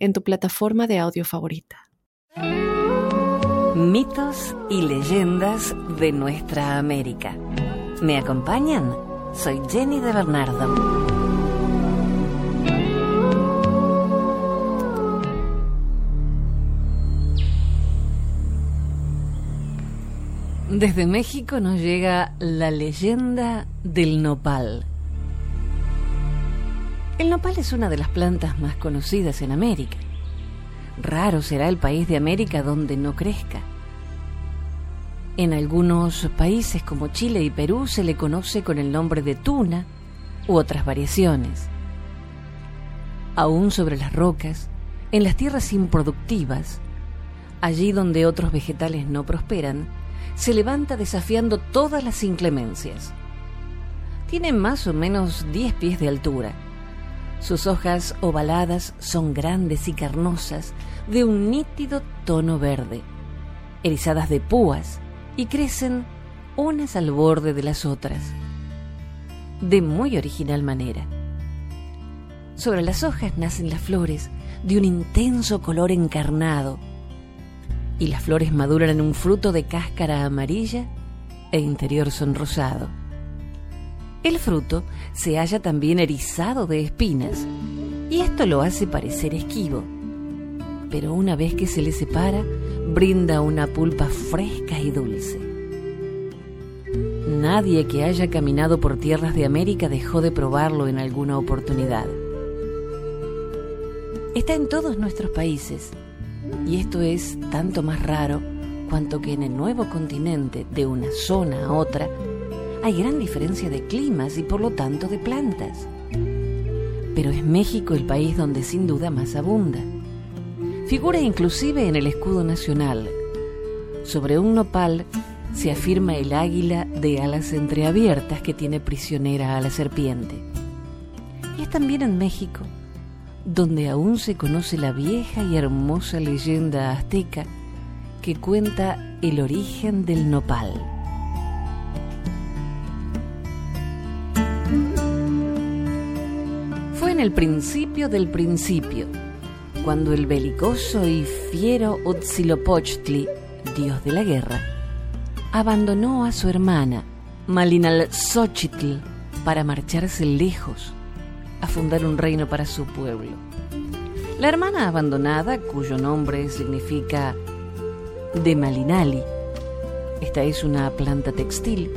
en tu plataforma de audio favorita. Mitos y leyendas de nuestra América. ¿Me acompañan? Soy Jenny de Bernardo. Desde México nos llega la leyenda del nopal. El nopal es una de las plantas más conocidas en América. Raro será el país de América donde no crezca. En algunos países como Chile y Perú se le conoce con el nombre de tuna u otras variaciones. Aún sobre las rocas, en las tierras improductivas, allí donde otros vegetales no prosperan, se levanta desafiando todas las inclemencias. Tiene más o menos 10 pies de altura. Sus hojas ovaladas son grandes y carnosas, de un nítido tono verde, erizadas de púas, y crecen unas al borde de las otras, de muy original manera. Sobre las hojas nacen las flores de un intenso color encarnado, y las flores maduran en un fruto de cáscara amarilla e interior sonrosado. El fruto se halla también erizado de espinas y esto lo hace parecer esquivo, pero una vez que se le separa, brinda una pulpa fresca y dulce. Nadie que haya caminado por tierras de América dejó de probarlo en alguna oportunidad. Está en todos nuestros países y esto es tanto más raro cuanto que en el nuevo continente, de una zona a otra, hay gran diferencia de climas y por lo tanto de plantas. Pero es México el país donde sin duda más abunda. Figura inclusive en el escudo nacional. Sobre un nopal se afirma el águila de alas entreabiertas que tiene prisionera a la serpiente. Y es también en México donde aún se conoce la vieja y hermosa leyenda azteca que cuenta el origen del nopal. El principio del principio, cuando el belicoso y fiero Huitzilopochtli, dios de la guerra, abandonó a su hermana, Malinalxóchitl, para marcharse lejos a fundar un reino para su pueblo. La hermana abandonada, cuyo nombre significa de Malinali, esta es una planta textil,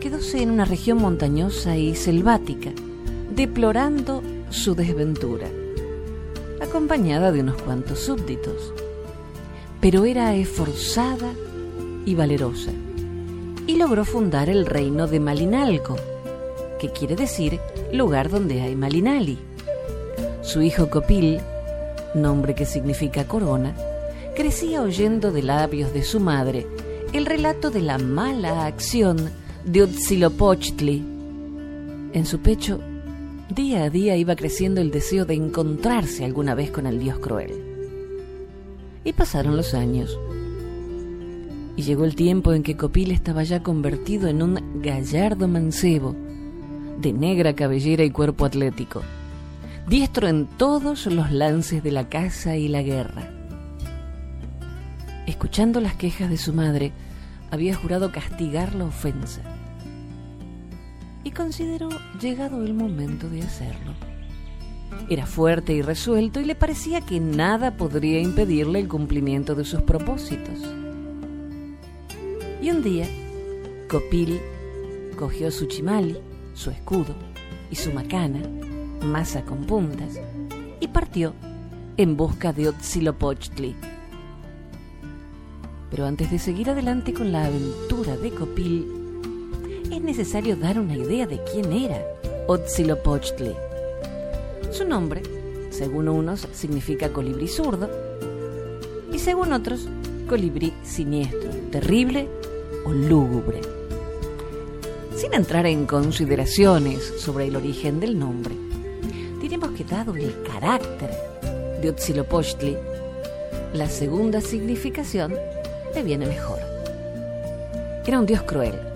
quedóse en una región montañosa y selvática, deplorando su desventura, acompañada de unos cuantos súbditos. Pero era esforzada y valerosa, y logró fundar el reino de Malinalco, que quiere decir lugar donde hay Malinali. Su hijo Copil, nombre que significa corona, crecía oyendo de labios de su madre el relato de la mala acción de Huitzilopochtli. En su pecho, día a día iba creciendo el deseo de encontrarse alguna vez con el dios cruel. Y pasaron los años. Y llegó el tiempo en que Copil estaba ya convertido en un gallardo mancebo, de negra cabellera y cuerpo atlético, diestro en todos los lances de la caza y la guerra. Escuchando las quejas de su madre, había jurado castigar la ofensa y consideró llegado el momento de hacerlo. Era fuerte y resuelto y le parecía que nada podría impedirle el cumplimiento de sus propósitos. Y un día, Copil cogió su chimali su escudo y su macana, masa con puntas, y partió en busca de Otzilopochtli. Pero antes de seguir adelante con la aventura de Copil, es necesario dar una idea de quién era Otzilopochtli. Su nombre, según unos, significa colibrí zurdo, y según otros, colibrí siniestro, terrible o lúgubre. Sin entrar en consideraciones sobre el origen del nombre, diremos que dado el carácter de Huitzilopochtli, la segunda significación le viene mejor. Era un dios cruel.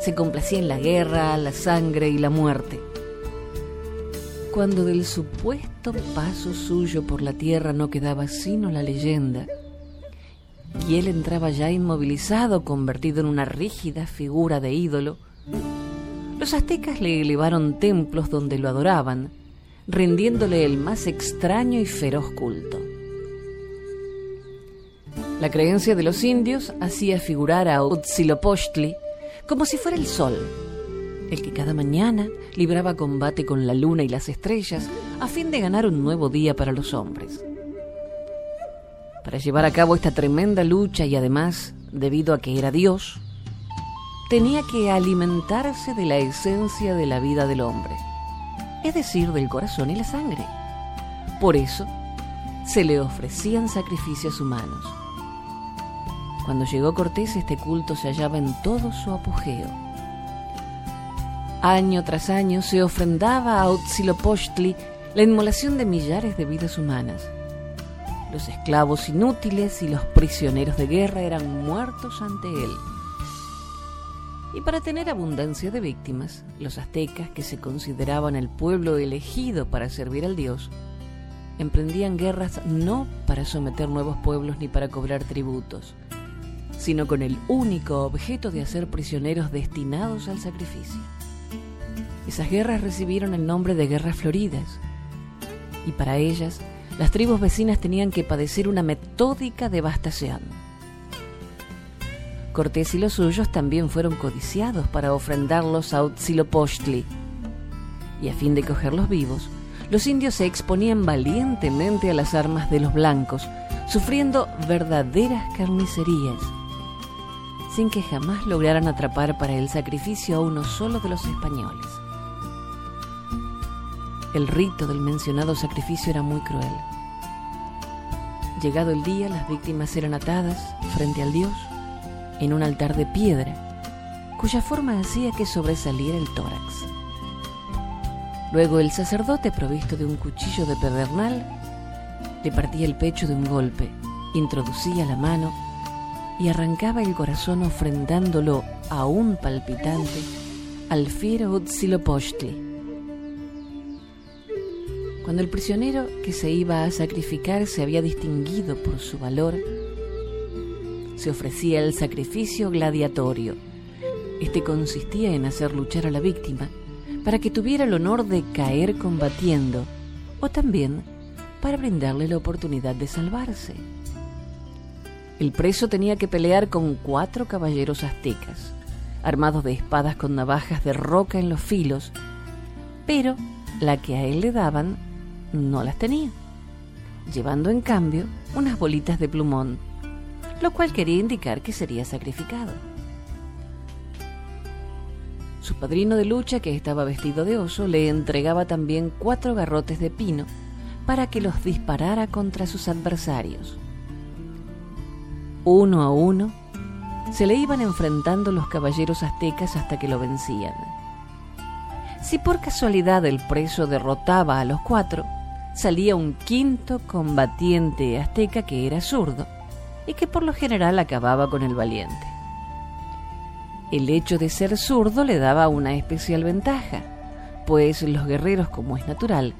Se complacía en la guerra, la sangre y la muerte. Cuando del supuesto paso suyo por la tierra no quedaba sino la leyenda, y él entraba ya inmovilizado, convertido en una rígida figura de ídolo, los aztecas le elevaron templos donde lo adoraban, rindiéndole el más extraño y feroz culto. La creencia de los indios hacía figurar a Huitzilopochtli como si fuera el sol, el que cada mañana libraba combate con la luna y las estrellas a fin de ganar un nuevo día para los hombres. Para llevar a cabo esta tremenda lucha y además, debido a que era Dios, tenía que alimentarse de la esencia de la vida del hombre, es decir, del corazón y la sangre. Por eso, se le ofrecían sacrificios humanos. Cuando llegó Cortés, este culto se hallaba en todo su apogeo. Año tras año se ofrendaba a Huitzilopochtli la inmolación de millares de vidas humanas. Los esclavos inútiles y los prisioneros de guerra eran muertos ante él. Y para tener abundancia de víctimas, los aztecas, que se consideraban el pueblo elegido para servir al dios, emprendían guerras no para someter nuevos pueblos ni para cobrar tributos, sino con el único objeto de hacer prisioneros destinados al sacrificio. Esas guerras recibieron el nombre de guerras floridas, y para ellas las tribus vecinas tenían que padecer una metódica devastación. Cortés y los suyos también fueron codiciados para ofrendarlos a Huitzilopochtli, y a fin de cogerlos vivos, los indios se exponían valientemente a las armas de los blancos, sufriendo verdaderas carnicerías sin que jamás lograran atrapar para el sacrificio a uno solo de los españoles. El rito del mencionado sacrificio era muy cruel. Llegado el día, las víctimas eran atadas frente al dios en un altar de piedra, cuya forma hacía que sobresaliera el tórax. Luego el sacerdote, provisto de un cuchillo de pedernal, le partía el pecho de un golpe, introducía la mano y arrancaba el corazón ofrendándolo aún palpitante al fiero Huitzilopochtli. Cuando el prisionero que se iba a sacrificar se había distinguido por su valor, se ofrecía el sacrificio gladiatorio. Este consistía en hacer luchar a la víctima para que tuviera el honor de caer combatiendo o también para brindarle la oportunidad de salvarse. El preso tenía que pelear con cuatro caballeros aztecas, armados de espadas con navajas de roca en los filos, pero la que a él le daban no las tenía, llevando en cambio unas bolitas de plumón, lo cual quería indicar que sería sacrificado. Su padrino de lucha, que estaba vestido de oso, le entregaba también cuatro garrotes de pino para que los disparara contra sus adversarios uno a uno, se le iban enfrentando los caballeros aztecas hasta que lo vencían. Si por casualidad el preso derrotaba a los cuatro, salía un quinto combatiente azteca que era zurdo y que por lo general acababa con el valiente. El hecho de ser zurdo le daba una especial ventaja, pues los guerreros, como es natural,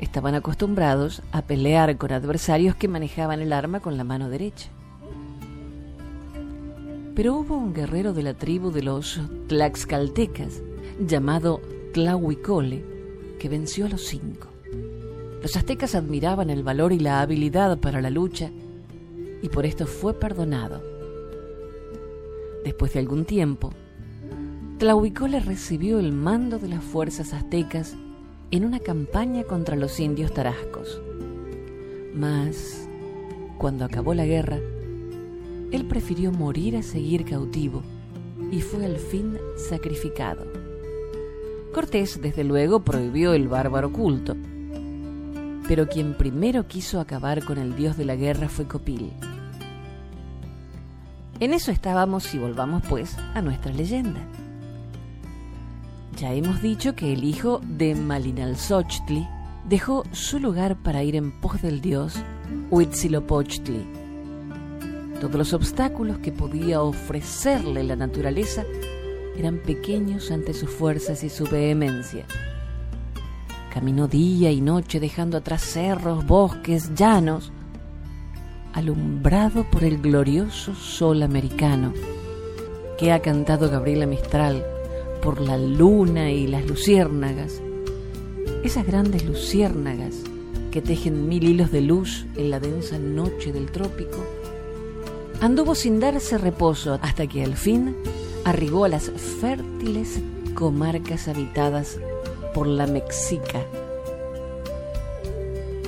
estaban acostumbrados a pelear con adversarios que manejaban el arma con la mano derecha. Pero hubo un guerrero de la tribu de los Tlaxcaltecas llamado Tlahuicole que venció a los cinco. Los aztecas admiraban el valor y la habilidad para la lucha y por esto fue perdonado. Después de algún tiempo, Tlahuicole recibió el mando de las fuerzas aztecas en una campaña contra los indios tarascos. Mas, cuando acabó la guerra, él prefirió morir a seguir cautivo y fue al fin sacrificado. Cortés, desde luego, prohibió el bárbaro culto, pero quien primero quiso acabar con el dios de la guerra fue Copil. En eso estábamos y volvamos pues a nuestra leyenda. Ya hemos dicho que el hijo de Malinalxochtli dejó su lugar para ir en pos del dios Huitzilopochtli. Todos los obstáculos que podía ofrecerle la naturaleza eran pequeños ante sus fuerzas y su vehemencia. Caminó día y noche dejando atrás cerros, bosques, llanos, alumbrado por el glorioso sol americano que ha cantado Gabriela Mistral por la luna y las luciérnagas, esas grandes luciérnagas que tejen mil hilos de luz en la densa noche del trópico, anduvo sin darse reposo hasta que al fin arribó a las fértiles comarcas habitadas por la Mexica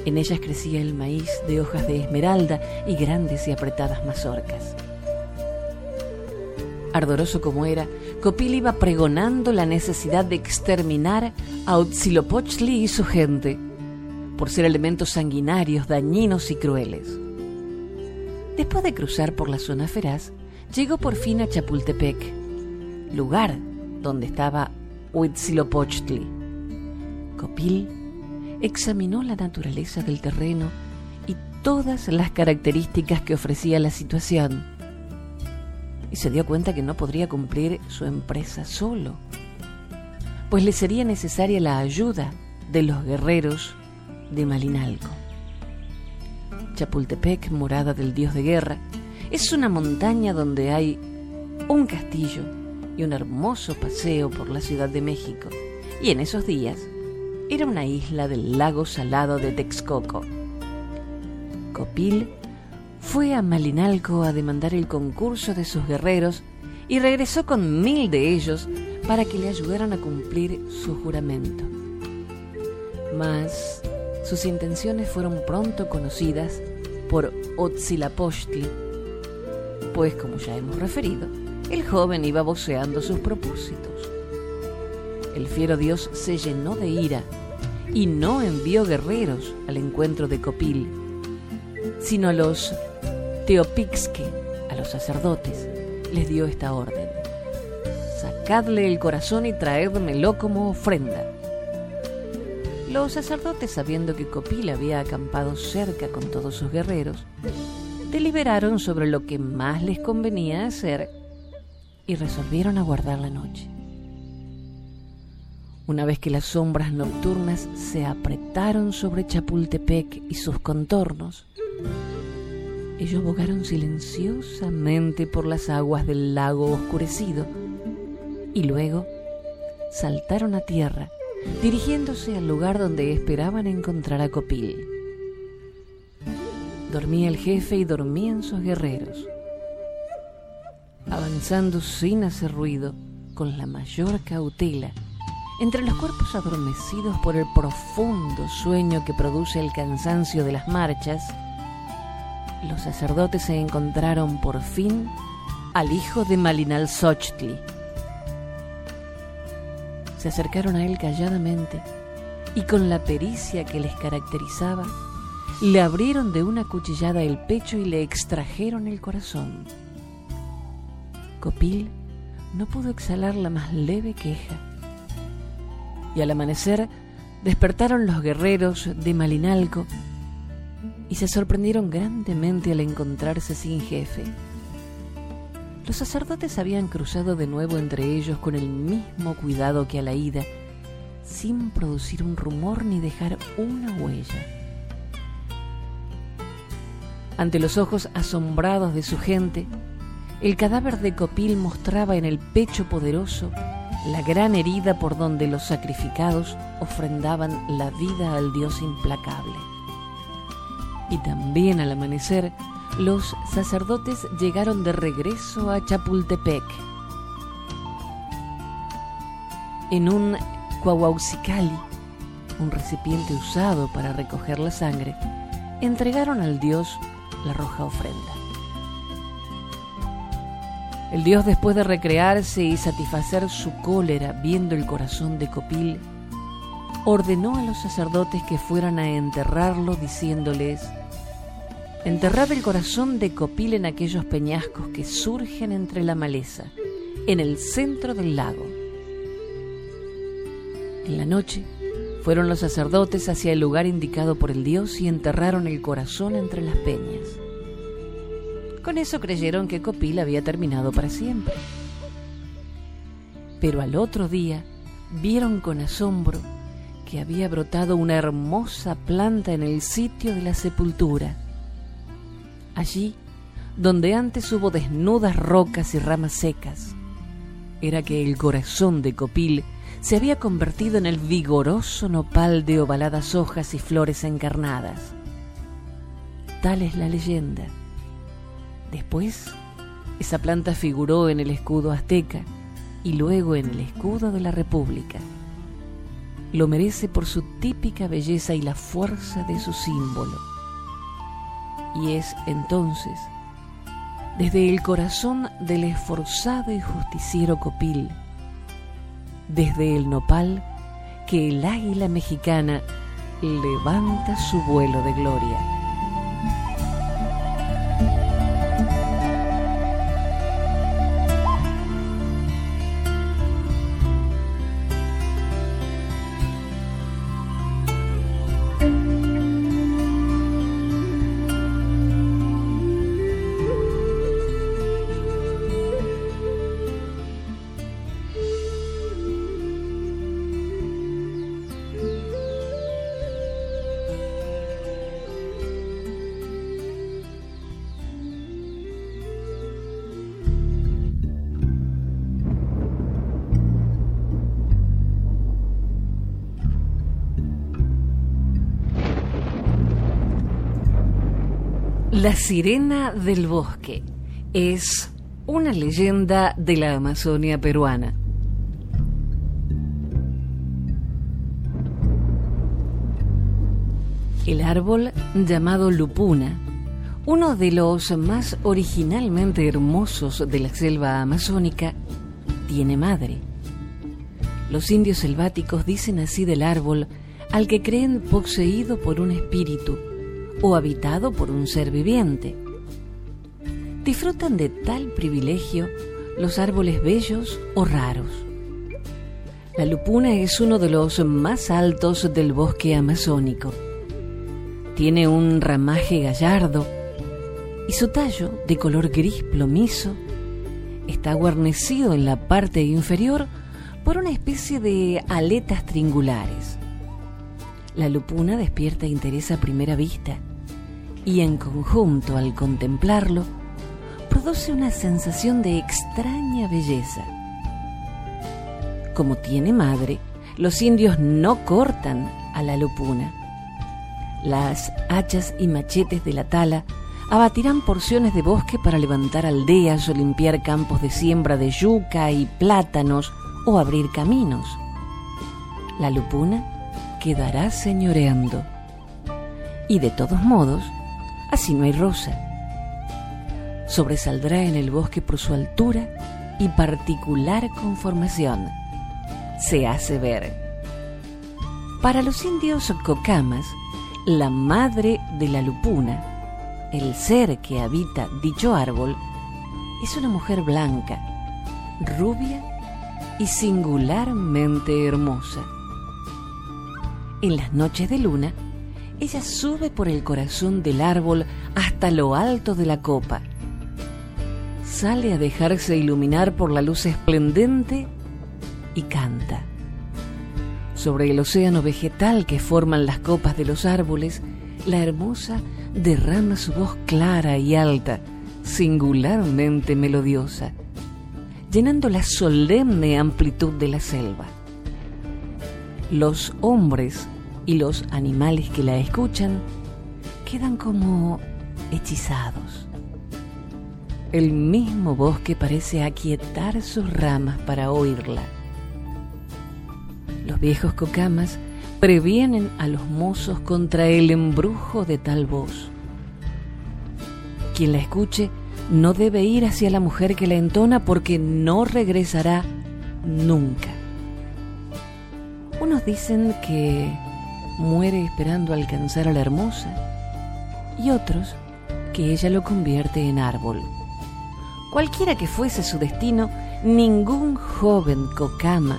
en ellas crecía el maíz de hojas de esmeralda y grandes y apretadas mazorcas. Ardoroso como era, Copil iba pregonando la necesidad de exterminar a Huitzilopochtli y su gente, por ser elementos sanguinarios, dañinos y crueles. Después de cruzar por la zona feraz, llegó por fin a Chapultepec, lugar donde estaba Huitzilopochtli. Copil examinó la naturaleza del terreno y todas las características que ofrecía la situación. Y se dio cuenta que no podría cumplir su empresa solo, pues le sería necesaria la ayuda de los guerreros de Malinalco. Chapultepec, morada del dios de guerra, es una montaña donde hay un castillo y un hermoso paseo por la Ciudad de México. Y en esos días era una isla del lago salado de Texcoco. Copil fue a Malinalco a demandar el concurso de sus guerreros y regresó con mil de ellos para que le ayudaran a cumplir su juramento. Mas sus intenciones fueron pronto conocidas por Otzilapochtli, pues como ya hemos referido, el joven iba voceando sus propósitos el fiero dios se llenó de ira y no envió guerreros al encuentro de Copil, sino los Teopixque, a los sacerdotes, les dio esta orden. Sacadle el corazón y traédmelo como ofrenda. Los sacerdotes, sabiendo que Copil había acampado cerca con todos sus guerreros, deliberaron sobre lo que más les convenía hacer y resolvieron aguardar la noche. Una vez que las sombras nocturnas se apretaron sobre Chapultepec y sus contornos, ellos bogaron silenciosamente por las aguas del lago oscurecido y luego saltaron a tierra, dirigiéndose al lugar donde esperaban encontrar a Copil. Dormía el jefe y dormían sus guerreros. Avanzando sin hacer ruido, con la mayor cautela, entre los cuerpos adormecidos por el profundo sueño que produce el cansancio de las marchas, los sacerdotes se encontraron por fin al hijo de Malinalxochtli. Se acercaron a él calladamente y con la pericia que les caracterizaba, le abrieron de una cuchillada el pecho y le extrajeron el corazón. Copil no pudo exhalar la más leve queja y al amanecer despertaron los guerreros de Malinalco y se sorprendieron grandemente al encontrarse sin jefe. Los sacerdotes habían cruzado de nuevo entre ellos con el mismo cuidado que a la ida, sin producir un rumor ni dejar una huella. Ante los ojos asombrados de su gente, el cadáver de Copil mostraba en el pecho poderoso la gran herida por donde los sacrificados ofrendaban la vida al Dios implacable. Y también al amanecer, los sacerdotes llegaron de regreso a Chapultepec. En un cuauaucicali, un recipiente usado para recoger la sangre, entregaron al Dios la roja ofrenda. El dios, después de recrearse y satisfacer su cólera viendo el corazón de Copil, ordenó a los sacerdotes que fueran a enterrarlo diciéndoles, Enterrad el corazón de Copil en aquellos peñascos que surgen entre la maleza, en el centro del lago. En la noche fueron los sacerdotes hacia el lugar indicado por el dios y enterraron el corazón entre las peñas. Con eso creyeron que Copil había terminado para siempre. Pero al otro día vieron con asombro que había brotado una hermosa planta en el sitio de la sepultura Allí, donde antes hubo desnudas rocas y ramas secas, era que el corazón de Copil se había convertido en el vigoroso nopal de ovaladas hojas y flores encarnadas. Tal es la leyenda. Después, esa planta figuró en el escudo azteca y luego en el escudo de la República. Lo merece por su típica belleza y la fuerza de su símbolo y es entonces, desde el corazón del esforzado y justiciero Copil, desde el nopal, que el águila mexicana levanta su vuelo de gloria. La sirena del bosque es una leyenda de la Amazonia peruana. El árbol llamado lupuna, uno de los más originalmente hermosos de la selva amazónica, tiene madre. Los indios selváticos dicen así del árbol al que creen poseído por un espíritu o habitado por un ser viviente. Disfrutan de tal privilegio los árboles bellos o raros. La lupuna es uno de los más altos del bosque amazónico. Tiene un ramaje gallardo y su tallo, de color gris plomizo, está guarnecido en la parte inferior por una especie de aletas triangulares. La lupuna despierta interés a primera vista y en conjunto al contemplarlo, produce una sensación de extraña belleza. Como tiene madre, los indios no cortan a la lupuna. Las hachas y machetes de la tala abatirán porciones de bosque para levantar aldeas o limpiar campos de siembra de yuca y plátanos o abrir caminos. La lupuna quedará señoreando. Y de todos modos, Así no hay rosa. Sobresaldrá en el bosque por su altura y particular conformación. Se hace ver. Para los indios cocamas, la madre de la lupuna, el ser que habita dicho árbol, es una mujer blanca, rubia y singularmente hermosa. En las noches de luna, ella sube por el corazón del árbol hasta lo alto de la copa. Sale a dejarse iluminar por la luz esplendente y canta. Sobre el océano vegetal que forman las copas de los árboles, la hermosa derrama su voz clara y alta, singularmente melodiosa, llenando la solemne amplitud de la selva. Los hombres y los animales que la escuchan quedan como hechizados. El mismo bosque parece aquietar sus ramas para oírla. Los viejos cocamas previenen a los mozos contra el embrujo de tal voz. Quien la escuche no debe ir hacia la mujer que la entona porque no regresará nunca Algunos dicen que muere esperando alcanzar a la hermosa y otros que ella lo convierte en árbol. Cualquiera que fuese su destino, ningún joven cocama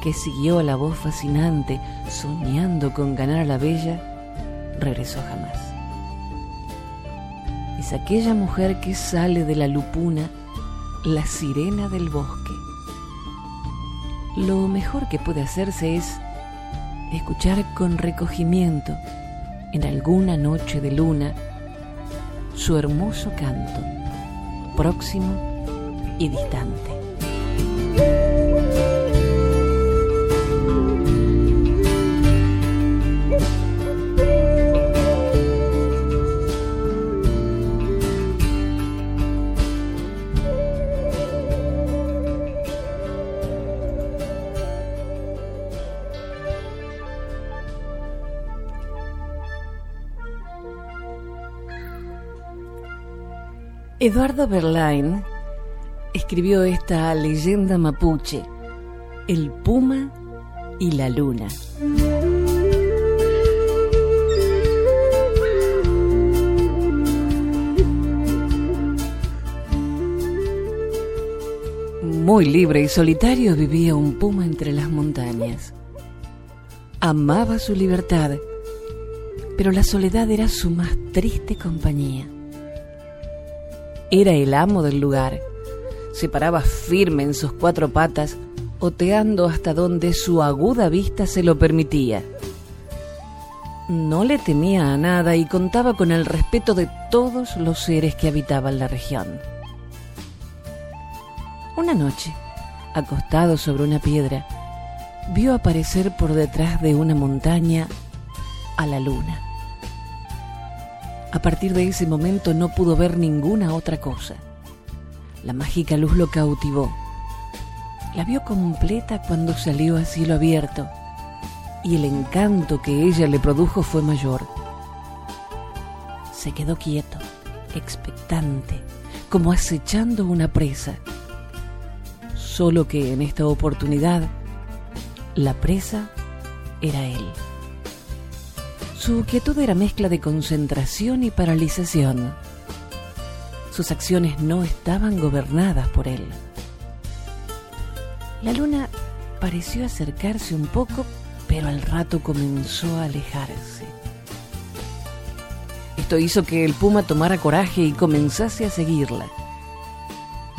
que siguió la voz fascinante soñando con ganar a la bella, regresó jamás. Es aquella mujer que sale de la lupuna, la sirena del bosque. Lo mejor que puede hacerse es escuchar con recogimiento en alguna noche de luna su hermoso canto, próximo y distante. Eduardo Berlain escribió esta leyenda mapuche, El Puma y la Luna. Muy libre y solitario vivía un puma entre las montañas. Amaba su libertad, pero la soledad era su más triste compañía. Era el amo del lugar. Se paraba firme en sus cuatro patas, oteando hasta donde su aguda vista se lo permitía. No le temía a nada y contaba con el respeto de todos los seres que habitaban la región. Una noche, acostado sobre una piedra, vio aparecer por detrás de una montaña a la luna. A partir de ese momento no pudo ver ninguna otra cosa. La mágica luz lo cautivó. La vio completa cuando salió a cielo abierto y el encanto que ella le produjo fue mayor. Se quedó quieto, expectante, como acechando una presa. Solo que en esta oportunidad la presa era él. Su quietud era mezcla de concentración y paralización. Sus acciones no estaban gobernadas por él. La luna pareció acercarse un poco, pero al rato comenzó a alejarse. Esto hizo que el puma tomara coraje y comenzase a seguirla.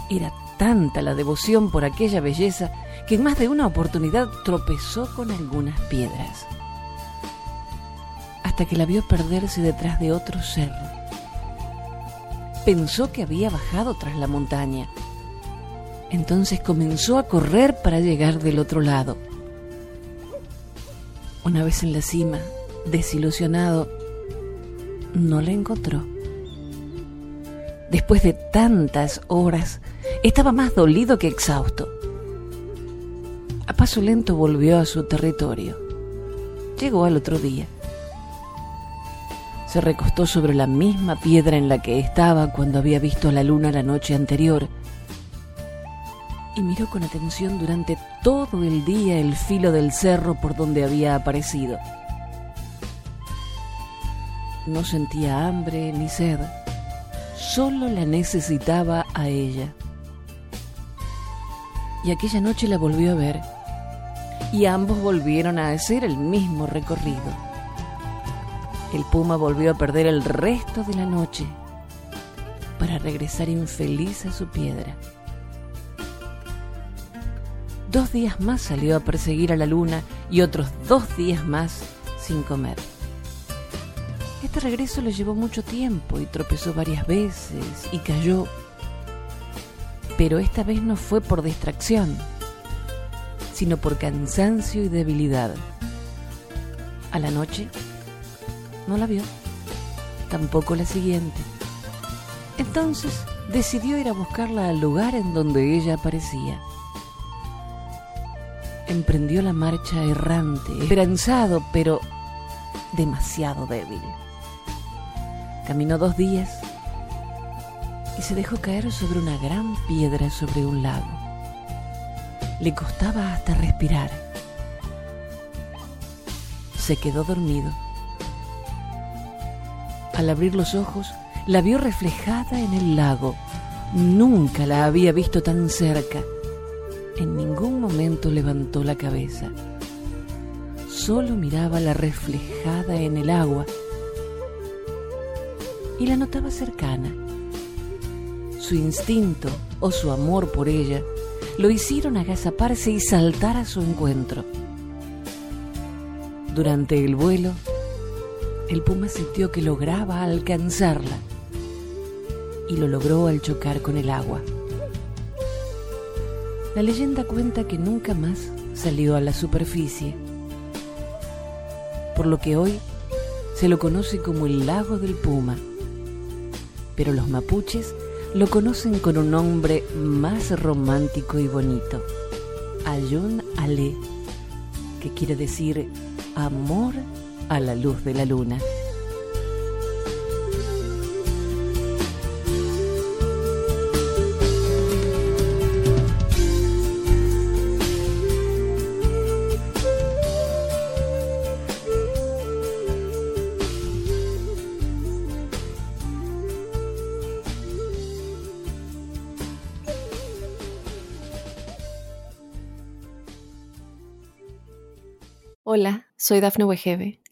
Era tanta la devoción por aquella belleza que en más de una oportunidad tropezó con algunas piedras que la vio perderse detrás de otro cerro. Pensó que había bajado tras la montaña. Entonces comenzó a correr para llegar del otro lado. Una vez en la cima, desilusionado, no la encontró. Después de tantas horas, estaba más dolido que exhausto. A paso lento volvió a su territorio. Llegó al otro día se recostó sobre la misma piedra en la que estaba cuando había visto a la luna la noche anterior y miró con atención durante todo el día el filo del cerro por donde había aparecido. No sentía hambre ni sed, solo la necesitaba a ella. Y aquella noche la volvió a ver y ambos volvieron a hacer el mismo recorrido el puma volvió a perder el resto de la noche para regresar infeliz a su piedra. Dos días más salió a perseguir a la luna y otros dos días más sin comer. Este regreso le llevó mucho tiempo y tropezó varias veces y cayó. Pero esta vez no fue por distracción, sino por cansancio y debilidad. A la noche no la vio, tampoco la siguiente. Entonces decidió ir a buscarla al lugar en donde ella aparecía. Emprendió la marcha errante, esperanzado, pero demasiado débil. Caminó dos días y se dejó caer sobre una gran piedra sobre un lago. Le costaba hasta respirar. se quedó dormido. Al abrir los ojos, la vio reflejada en el lago. Nunca la había visto tan cerca. En ningún momento levantó la cabeza. Solo miraba la reflejada en el agua y la notaba cercana. Su instinto o su amor por ella lo hicieron agazaparse y saltar a su encuentro. Durante el vuelo, el puma sintió que lograba alcanzarla y lo logró al chocar con el agua. La leyenda cuenta que nunca más salió a la superficie, por lo que hoy se lo conoce como el lago del puma, pero los mapuches lo conocen con un nombre más romántico y bonito, Ayun Ale, que quiere decir amor a la luz de la luna. Hola, soy Dafne Wegebe